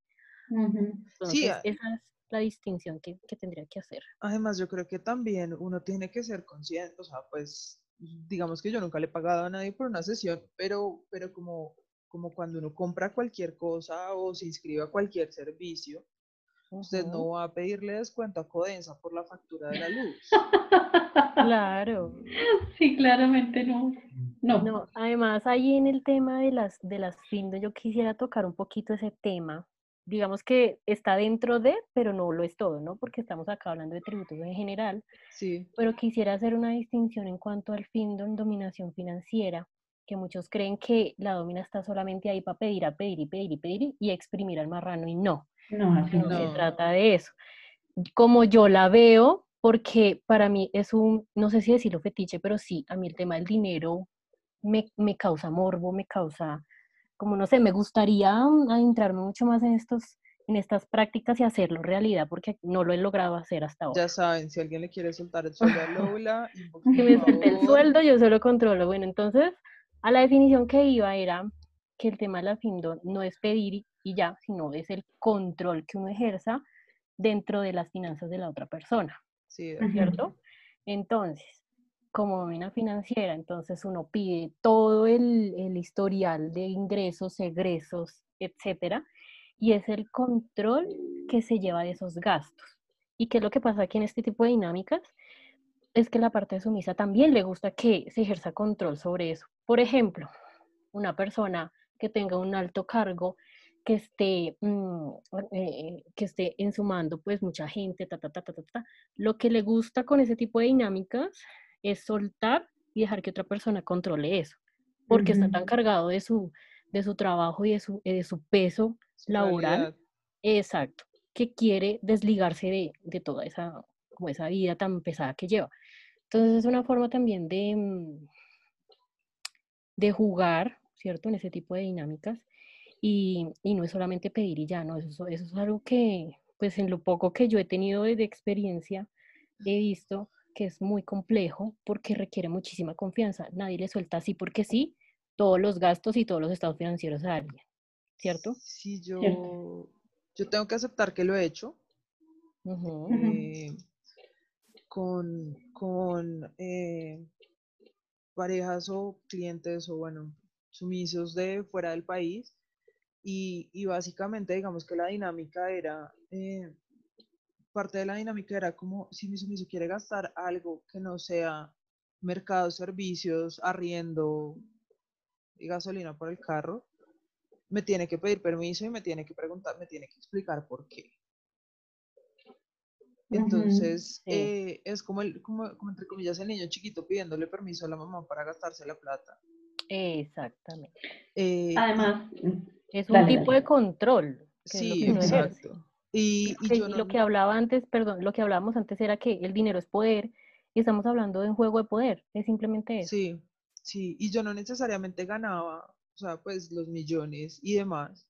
Ujú. Entonces, a- esa es la distinción que, que tendría que hacer. Además, yo creo que también uno tiene que ser consciente, o sea, pues, digamos que yo nunca le he pagado a nadie por una sesión, pero, pero como, como cuando uno compra cualquier cosa o se inscribe a cualquier servicio, usted no va a pedirle descuento a Codensa por la factura de la luz. Claro. [laughs] Sí, claramente no. No. No, además ahí en el tema de las de las findo yo quisiera tocar un poquito ese tema. Digamos que está dentro de, pero no lo es todo, ¿no? Porque estamos acá hablando de tributos en general, Sí, pero quisiera hacer una distinción en cuanto al findo en dominación financiera, que muchos creen que la domina está solamente ahí para pedir, a pedir y pedir y pedir y exprimir al marrano y no. No, no, no. se trata de eso. Como yo la veo, porque para mí es un, no sé si decirlo fetiche, pero sí, a mí el tema del dinero me, me causa morbo, me causa, como no sé, me gustaría adentrarme mucho más en estos, en estas prácticas y hacerlo realidad, porque no lo he logrado hacer hasta ahora. ya saben, si alguien le quiere soltar el sueldo a Lola, [laughs] Que me suelte el sueldo, yo solo controlo. Bueno, entonces, a la definición que iba era que el tema de la FINDO no es pedir y- ya, sino es el control que uno ejerza dentro de las finanzas de la otra persona. Sí. ¿cierto? Entonces, como nómina financiera, entonces uno pide todo el, el historial de ingresos, egresos, etcétera, y es el control que se lleva de esos gastos. ¿Y qué es lo que pasa aquí en este tipo de dinámicas? Es que la parte sumisa también le gusta que se ejerza control sobre eso. Por ejemplo, una persona que tenga un alto cargo, que esté, mm, eh, que esté en su mando, pues mucha gente, ta, ta, ta, ta, ta, ta. Lo que le gusta con ese tipo de dinámicas es soltar y dejar que otra persona controle eso, porque está tan cargado de su, de su trabajo y de su, de su peso su laboral, realidad. exacto, que quiere desligarse de, de toda esa, como esa vida tan pesada que lleva. Entonces es una forma también de, mm, de jugar, ¿cierto? En ese tipo de dinámicas. Y, y no es solamente pedir y ya, no, eso, eso es algo que, pues en lo poco que yo he tenido de, experiencia, he visto que es muy complejo porque requiere muchísima confianza. Nadie le suelta así porque sí todos los gastos y todos los estados financieros a alguien, ¿cierto? Sí, yo, yo tengo que aceptar que lo he hecho. Eh, con, con eh, parejas o clientes o bueno, sumisos de fuera del país. Y, básicamente digamos que la dinámica era, eh, parte de la dinámica era como si mi sumiso quiere gastar algo que no sea mercados, servicios, arriendo y gasolina por el carro, me tiene que pedir permiso y me tiene que preguntar, me tiene que explicar por qué. Entonces, Sí. eh, es como, el, como, como entre comillas el niño chiquito pidiéndole permiso a la mamá para gastarse la plata. Exactamente. Eh, y- Además, Es un dale, tipo dale. de control, que es lo sí, que uno ejerce. exacto. Y, yo no, lo que hablaba antes, perdón, lo que hablábamos antes era que el dinero es poder y estamos hablando de un juego de poder, es simplemente eso. Sí, sí, y yo no necesariamente ganaba, o sea, pues los millones y demás,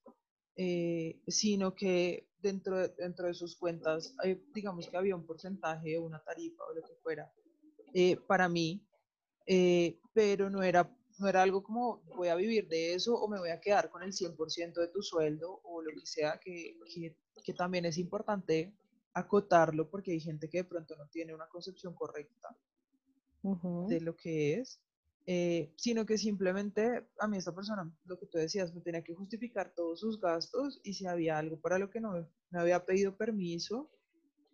eh, sino que dentro de, dentro de sus cuentas, digamos que había un porcentaje, una tarifa o lo que fuera, eh, para mí, eh, pero no era, no era algo como voy a vivir de eso o me voy a quedar con el 100% de tu sueldo o lo que sea, que, que, que también es importante acotarlo porque hay gente que de pronto no tiene una concepción correcta de lo que es, eh, sino que simplemente a mí esta persona, lo que tú decías, me tenía que justificar todos sus gastos y si había algo para lo que no me había pedido permiso,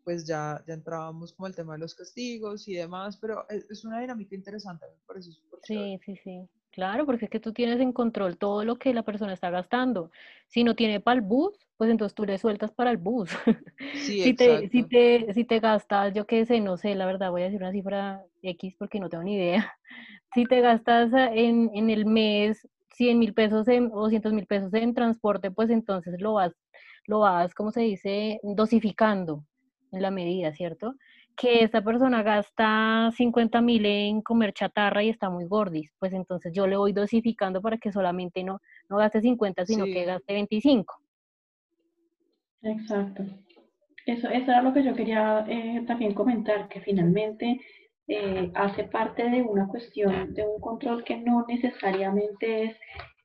pues ya, ya entrábamos como el tema de los castigos y demás, pero es, una dinámica interesante, me parece súper Sí, sí, sí. Claro, porque es que tú tienes en control todo lo que la persona está gastando. Si no tiene para bus, pues entonces tú le sueltas para el bus. [laughs] Sí, si, te, si, te, si te gastas, yo qué sé, no sé, la verdad voy a decir una cifra X porque no tengo ni idea. [laughs] Si te gastas en, en el mes 100 mil pesos en, o 200 mil pesos en transporte, pues entonces lo vas, lo vas, ¿cómo se dice? Dosificando en la medida, ¿cierto? Que esta persona gasta 50 mil en comer chatarra y está muy gordis, pues entonces yo le voy dosificando para que solamente no, no gaste 50, sino que gaste 25. Exacto. Eso, eso era lo que yo quería eh, también comentar, que finalmente eh, hace parte de una cuestión de un control que no necesariamente es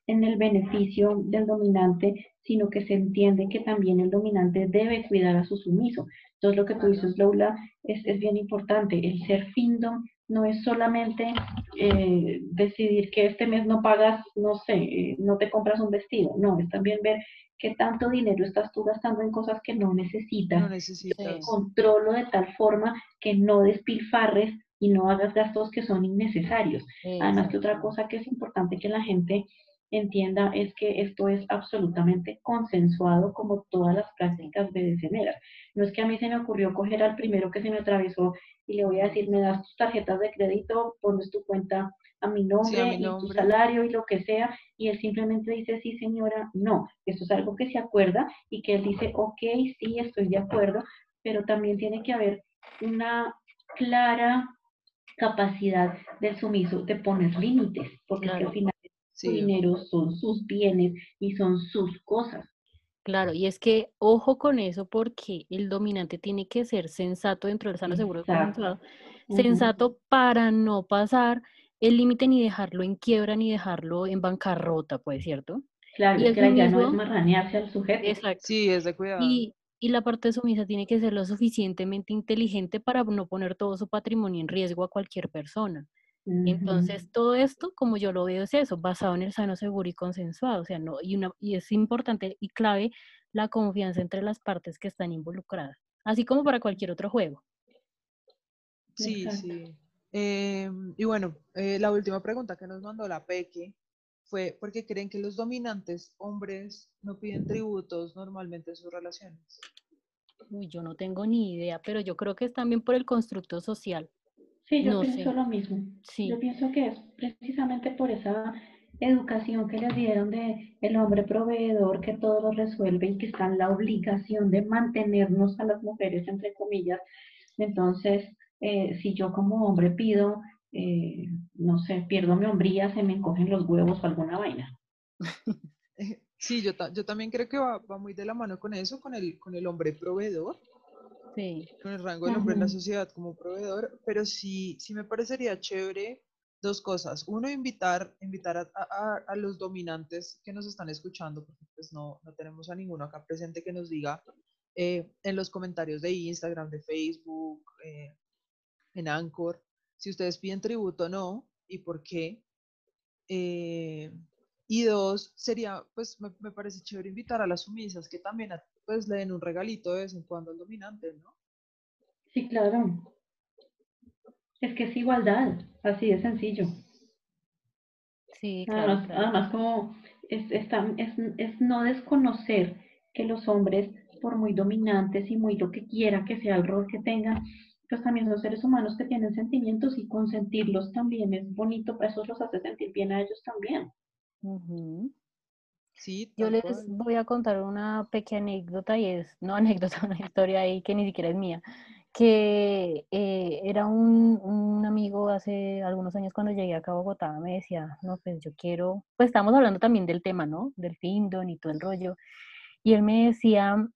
en el beneficio del dominante, sino que se entiende que también el dominante debe cuidar a su sumiso. Entonces, lo que tú dices, Lola, es, es bien importante. El ser findom no es solamente eh, decidir que este mes no pagas, no sé, eh, no te compras un vestido. No, es también ver qué tanto dinero estás tú gastando en cosas que no necesitas. No necesitas. Controlo de tal forma que no despilfarres y no hagas gastos que son innecesarios. Además que otra cosa que es importante que la gente entienda es que esto es absolutamente consensuado como todas las prácticas BDSMeras. No es que a mí se me ocurrió coger al primero que se me atravesó y le voy a decir, me das tus tarjetas de crédito, pones tu cuenta a mi nombre, y tu salario y lo que sea, y él simplemente dice, sí señora, no, esto es algo que se acuerda y que él dice, ok, sí, estoy de acuerdo, pero también tiene que haber una clara capacidad del sumiso de poner límites, porque es que al final su dinero son sus bienes y son sus cosas. Claro, y es que ojo con eso porque el dominante tiene que ser sensato dentro del sano seguro sensato, sensato para no pasar el límite ni dejarlo en quiebra ni dejarlo en bancarrota, pues, ¿cierto? Claro, y que la idea no es marranearse al sujeto. Exacto. Sí, es de cuidado. Y, y la parte sumisa tiene que ser lo suficientemente inteligente para no poner todo su patrimonio en riesgo a cualquier persona. Entonces, todo esto, como yo lo veo, es eso, basado en el sano, seguro y consensuado. O sea, no, y, una, y es importante y clave la confianza entre las partes que están involucradas, así como para cualquier otro juego. Sí, sí. Eh, y bueno, eh, la última pregunta que nos mandó la Peque fue, ¿por qué creen que los dominantes hombres no piden tributos normalmente en sus relaciones? Uy, yo no tengo ni idea, pero yo creo que es también por el constructo social. Sí, yo pienso lo mismo. Yo pienso que es precisamente por esa educación que les dieron de el hombre proveedor que todo lo resuelve y que está en la obligación de mantenernos a las mujeres, entre comillas. Entonces, eh, si yo como hombre pido, eh, no sé, pierdo mi hombría, se me encogen los huevos o alguna vaina. [laughs] Sí, yo, yo también creo que va, va, muy de la mano con eso, con el, con el hombre proveedor, con el rango del hombre en la sociedad como proveedor, pero sí, sí me parecería chévere dos cosas. Uno, invitar, invitar a, a, los dominantes que nos están escuchando, porque pues no, no tenemos a ninguno acá presente que nos diga eh, en los comentarios de Instagram, de Facebook, eh, en Anchor, si ustedes piden tributo o no y por qué. Eh, y dos, sería, pues me, me, parece chévere invitar a las sumisas que también pues le den un regalito de vez en cuando al dominante, ¿no? Sí, claro. Es que es igualdad, así de sencillo. Sí, claro. Además, además como es, es, es, no desconocer que los hombres, por muy dominantes y muy lo que quiera que sea el rol que tengan, pues también son seres humanos que tienen sentimientos y consentirlos también es bonito, para eso los hace sentir bien a ellos también. Yo les voy a contar una pequeña anécdota y es, no [laughs] anécdota, una historia ahí que ni siquiera es mía, que eh, era un, un, amigo hace algunos años cuando llegué acá a Bogotá, me decía, no, pues yo quiero, pues estamos hablando también del tema, ¿no? Del Findon y todo el rollo. Y él me decía,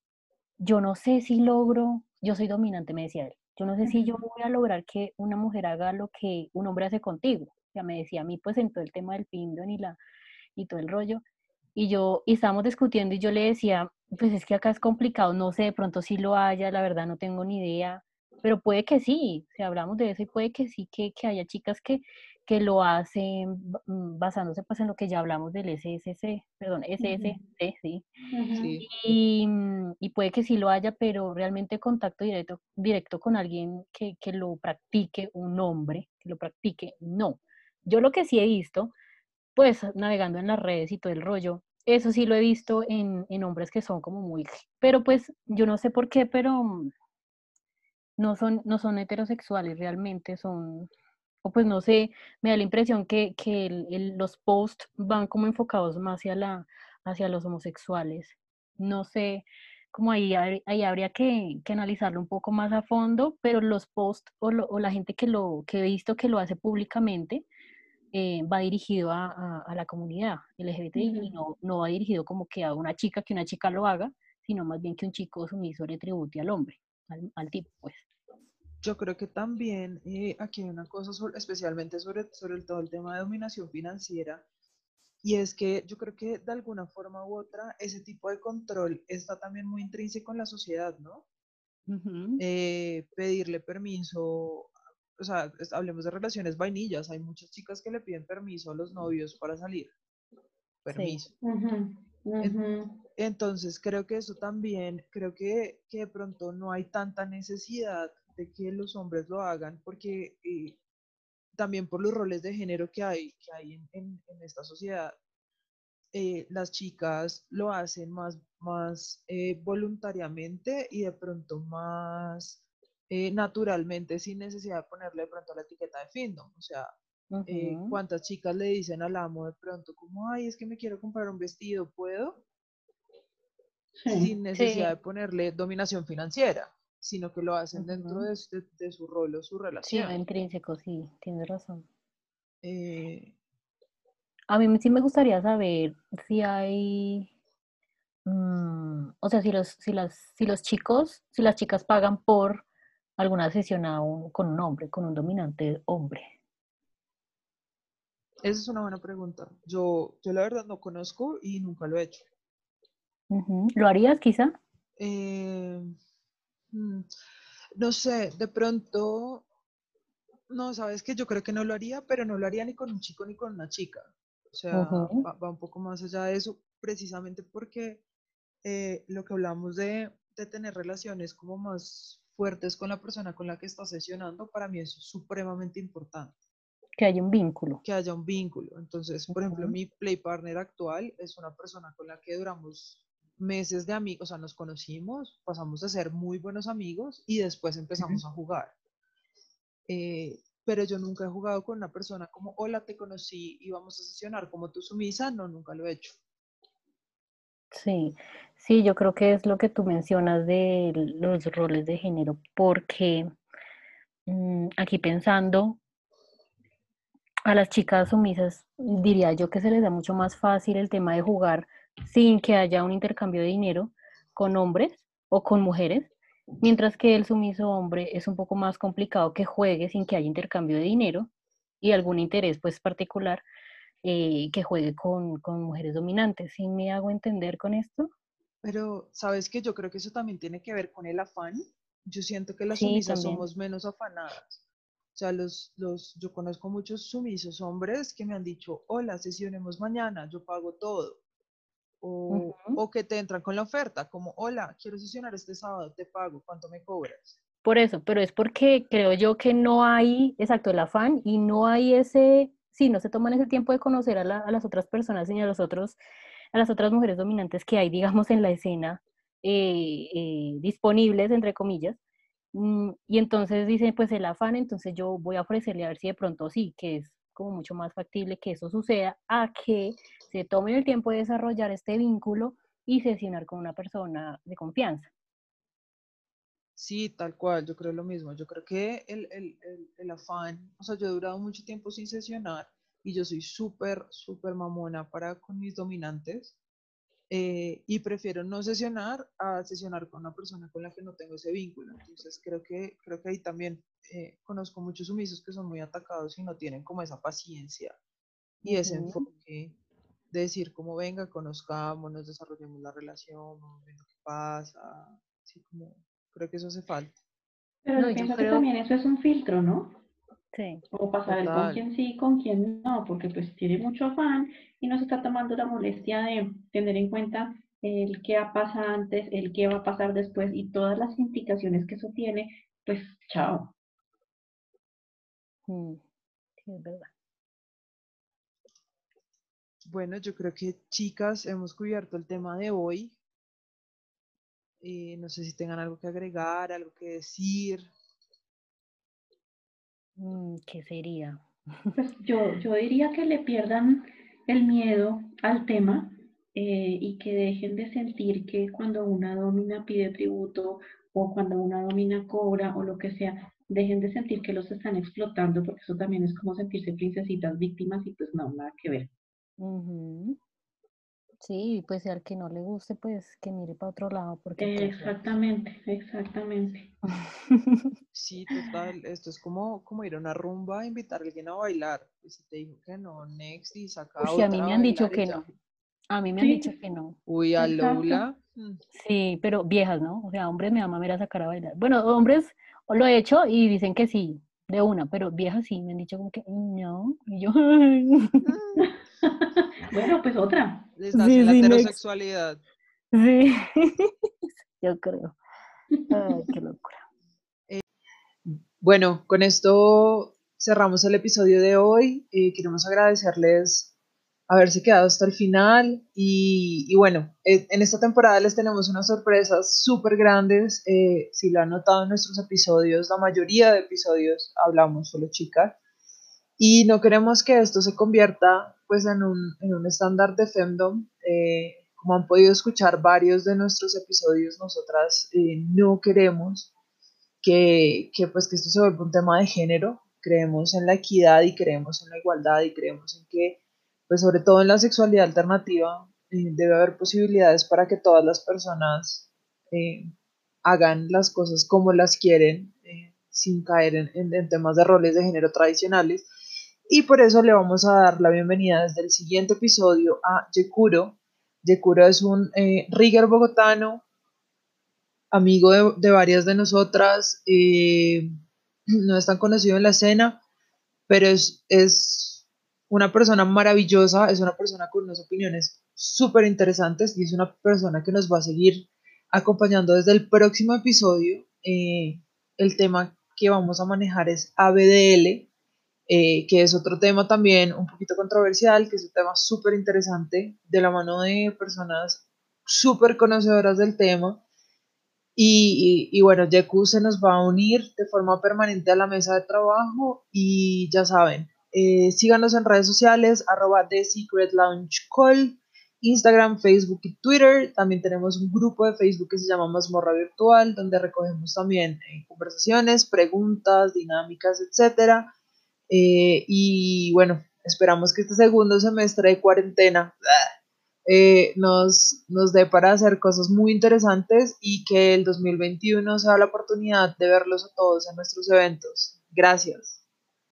yo no sé si logro, yo soy dominante, me decía él, yo no sé si yo voy a lograr que una mujer haga lo que un hombre hace contigo. Ya me decía a mí, pues en todo el tema del Findon y, la, y todo el rollo. Y yo, y estábamos discutiendo y yo le decía, pues es que acá es complicado, no sé, de pronto sí lo haya, la verdad no tengo ni idea, pero puede que sí, si hablamos de eso y puede que sí, que, que haya chicas que, que lo hacen mm, basándose pues en lo que ya hablamos del SSC, perdón, SSC, sí. y, mm, y, puede que sí lo haya, pero realmente contacto directo, directo con alguien que, que lo practique, un hombre, que lo practique, no. Yo lo que sí he visto, pues navegando en las redes y todo el rollo, eso sí lo he visto en, en hombres que son como muy, pero pues yo no sé por qué, pero mm, no son, no son heterosexuales realmente, son, o pues no sé, me da la impresión que, que los posts van como enfocados más hacia, la, hacia los homosexuales. No sé, como ahí, ahí habría que, que, analizarlo un poco más a fondo, pero los posts o, o, la gente que, lo, que he visto que lo hace públicamente eh, va dirigido a, a, la comunidad LGBTI y no, no va dirigido como que a una chica, que una chica lo haga, sino más bien que un chico sumiso le tribute al hombre al, tipo, pues. Yo creo que también eh, aquí hay una cosa, especialmente sobre, sobre todo el tema de dominación financiera, y es que yo creo que de alguna forma u otra ese tipo de control está también muy intrínseco en la sociedad, ¿no? Eh, pedirle permiso, o sea, hablemos de relaciones vainillas, hay muchas chicas que le piden permiso a los novios para salir. Permiso. Entonces creo que eso también, creo que, que, de pronto no hay tanta necesidad de que los hombres lo hagan, porque eh, también por los roles de género que hay, que hay en, en, esta sociedad, eh, las chicas lo hacen más, más eh, voluntariamente y de pronto más naturalmente, sin necesidad de ponerle de pronto la etiqueta de findom. O sea, ¿cuántas chicas le dicen al amo de pronto como, ay, es que me quiero comprar un vestido, ¿puedo? [laughs] sin necesidad de ponerle dominación financiera, sino que lo hacen dentro de, de, su rol o su relación. Sí, intrínseco, sí, tienes razón. Eh, a mí sí me gustaría saber si hay, mm, o sea, si los, si, las, si los chicos, si las chicas pagan por alguna sesión con un hombre, con un dominante hombre. Esa es una buena pregunta. Yo, yo la verdad no conozco y nunca lo he hecho. ¿Lo harías quizá? Eh, mm, no sé, de pronto, no, sabes que yo creo que no lo haría, pero no lo haría ni con un chico ni con una chica. O sea, va, un poco más allá de eso, precisamente porque eh, lo que hablamos de, de tener relaciones como más fuertes con la persona con la que estás sesionando, para mí es supremamente importante. Que haya un vínculo. Que haya un vínculo. Entonces, por ejemplo, mi play partner actual es una persona con la que duramos meses de amigos, o sea, nos conocimos, pasamos a ser muy buenos amigos y después empezamos a jugar. Eh, pero yo nunca he jugado con una persona como, hola, te conocí y vamos a sesionar como tu sumisa, no, nunca lo he hecho. Sí, sí, yo creo que es lo que tú mencionas de los roles de género, porque mm, aquí pensando, a las chicas sumisas diría yo que se les da mucho más fácil el tema de jugar sin que haya un intercambio de dinero con hombres o con mujeres, mientras que el sumiso hombre es un poco más complicado que juegue sin que haya intercambio de dinero y algún interés pues particular eh, que juegue con, mujeres dominantes. ¿Sí me hago entender con esto? Pero, ¿sabes que Yo creo que eso también tiene que ver con el afán. Yo siento que las sumisas somos menos afanadas. O sea, los, los, yo conozco muchos sumisos hombres que me han dicho, hola, sesionemos mañana, yo pago todo o, que te entran con la oferta, como, hola, quiero sesionar este sábado, te pago, ¿cuánto me cobras? Por eso, pero es porque creo yo que no hay, exacto, el afán y no hay ese, sí, no se toman ese tiempo de conocer a, las otras personas y a, los otros, a las otras mujeres dominantes que hay, digamos, en la escena eh, eh, disponibles, entre comillas. Mm, y entonces dicen, pues el afán, entonces yo voy a ofrecerle a ver si de pronto sí, que es como mucho más factible que eso suceda a que se tomen el tiempo de desarrollar este vínculo y sesionar con una persona de confianza. Sí, tal cual, yo creo lo mismo. Yo creo que el, el, el, el afán, o sea, yo he durado mucho tiempo sin sesionar y yo soy súper, súper mamona para con mis dominantes eh, y prefiero no sesionar a sesionar con una persona con la que no tengo ese vínculo. Entonces creo que, creo que ahí también eh, conozco muchos sumisos que son muy atacados y no tienen como esa paciencia y ese enfoque de decir como venga, conozcámonos, desarrollemos la relación, vamos viendo qué pasa, así como creo que eso hace falta. Pero No, yo yo pienso que también eso es un filtro, ¿no? Sí. Para saber con quién sí y con quién no, porque pues tiene mucho afán y no se está tomando la molestia de tener en cuenta el qué ha pasado antes, el qué va a pasar después y todas las implicaciones que eso tiene, pues chao. Mm, sí, es verdad. Bueno, yo creo que chicas, hemos cubierto el tema de hoy. Eh, no sé si tengan algo que agregar, algo que decir. Mm, ¿Qué sería? Pues yo, yo diría que le pierdan el miedo al tema eh, y que dejen de sentir que cuando una domina pide tributo o cuando una domina cobra o lo que sea, dejen de sentir que los están explotando porque eso también es como sentirse princesitas víctimas y pues no, nada que ver. Sí, pues al que no le guste, pues que mire para otro lado, porque pues, Exactamente, exactamente. [laughs] Sí, total. Esto es como, como ir a una rumba, invitar a alguien a bailar. Y si te dijo que no, next, y saca a Uy, a mí otra me a han dicho que ya. no. A mí me han dicho que no. Uy, a. Lola. mm, Sí, pero viejas, ¿no? O sea, hombres me llaman a a sacar a bailar. Bueno, hombres lo he hecho y dicen que sí, de una, pero viejas sí me han dicho como que no. Y yo, [laughs] [laughs] Bueno, pues otra. Nace Sí, la sí, next. heterosexualidad. sí, [laughs] yo creo. Ay, qué locura. Bueno, con esto cerramos el episodio de hoy. Eh, queremos agradecerles haberse quedado hasta el final y, y bueno, eh, en esta temporada les tenemos unas sorpresas súper grandes. Eh, si lo han notado en nuestros episodios, la mayoría de episodios hablamos solo chicas y no queremos que esto se convierta pues en un, en un estándar de femdom. Eh, como han podido escuchar varios de nuestros episodios, nosotras eh, no queremos que, que, pues que esto se vuelva un tema de género. Creemos en la equidad y creemos en la igualdad y creemos en que, pues sobre todo en la sexualidad alternativa, eh, debe haber posibilidades para que todas las personas eh, hagan las cosas como las quieren, sin caer en, en temas de roles de género tradicionales. Y por eso le vamos a dar la bienvenida desde el siguiente episodio a Yekuro. Yekuro es un eh, rigger bogotano, amigo de, varias de nosotras, eh, [clears throat] no es tan conocido en la escena, pero es, es, una persona maravillosa, es una persona con unas opiniones súper interesantes y es una persona que nos va a seguir acompañando desde el próximo episodio. Eh, el tema que vamos a manejar es ABDL, eh, que es otro tema también un poquito controversial, que es un tema súper interesante, de la mano de personas súper conocedoras del tema. Y, y, y, bueno, Yeku se nos va a unir de forma permanente a la mesa de trabajo y ya saben, eh, síganos en redes sociales, arroba The Secret Launch Call, Instagram, Facebook y Twitter. También tenemos un grupo de Facebook que se llama Mazmorra Virtual, donde recogemos también eh, conversaciones, preguntas, dinámicas, etc. Eh, y bueno, esperamos que este segundo semestre de cuarentena eh, nos, nos dé para hacer cosas muy interesantes y que el 2021 sea la oportunidad de verlos a todos en nuestros eventos. Gracias.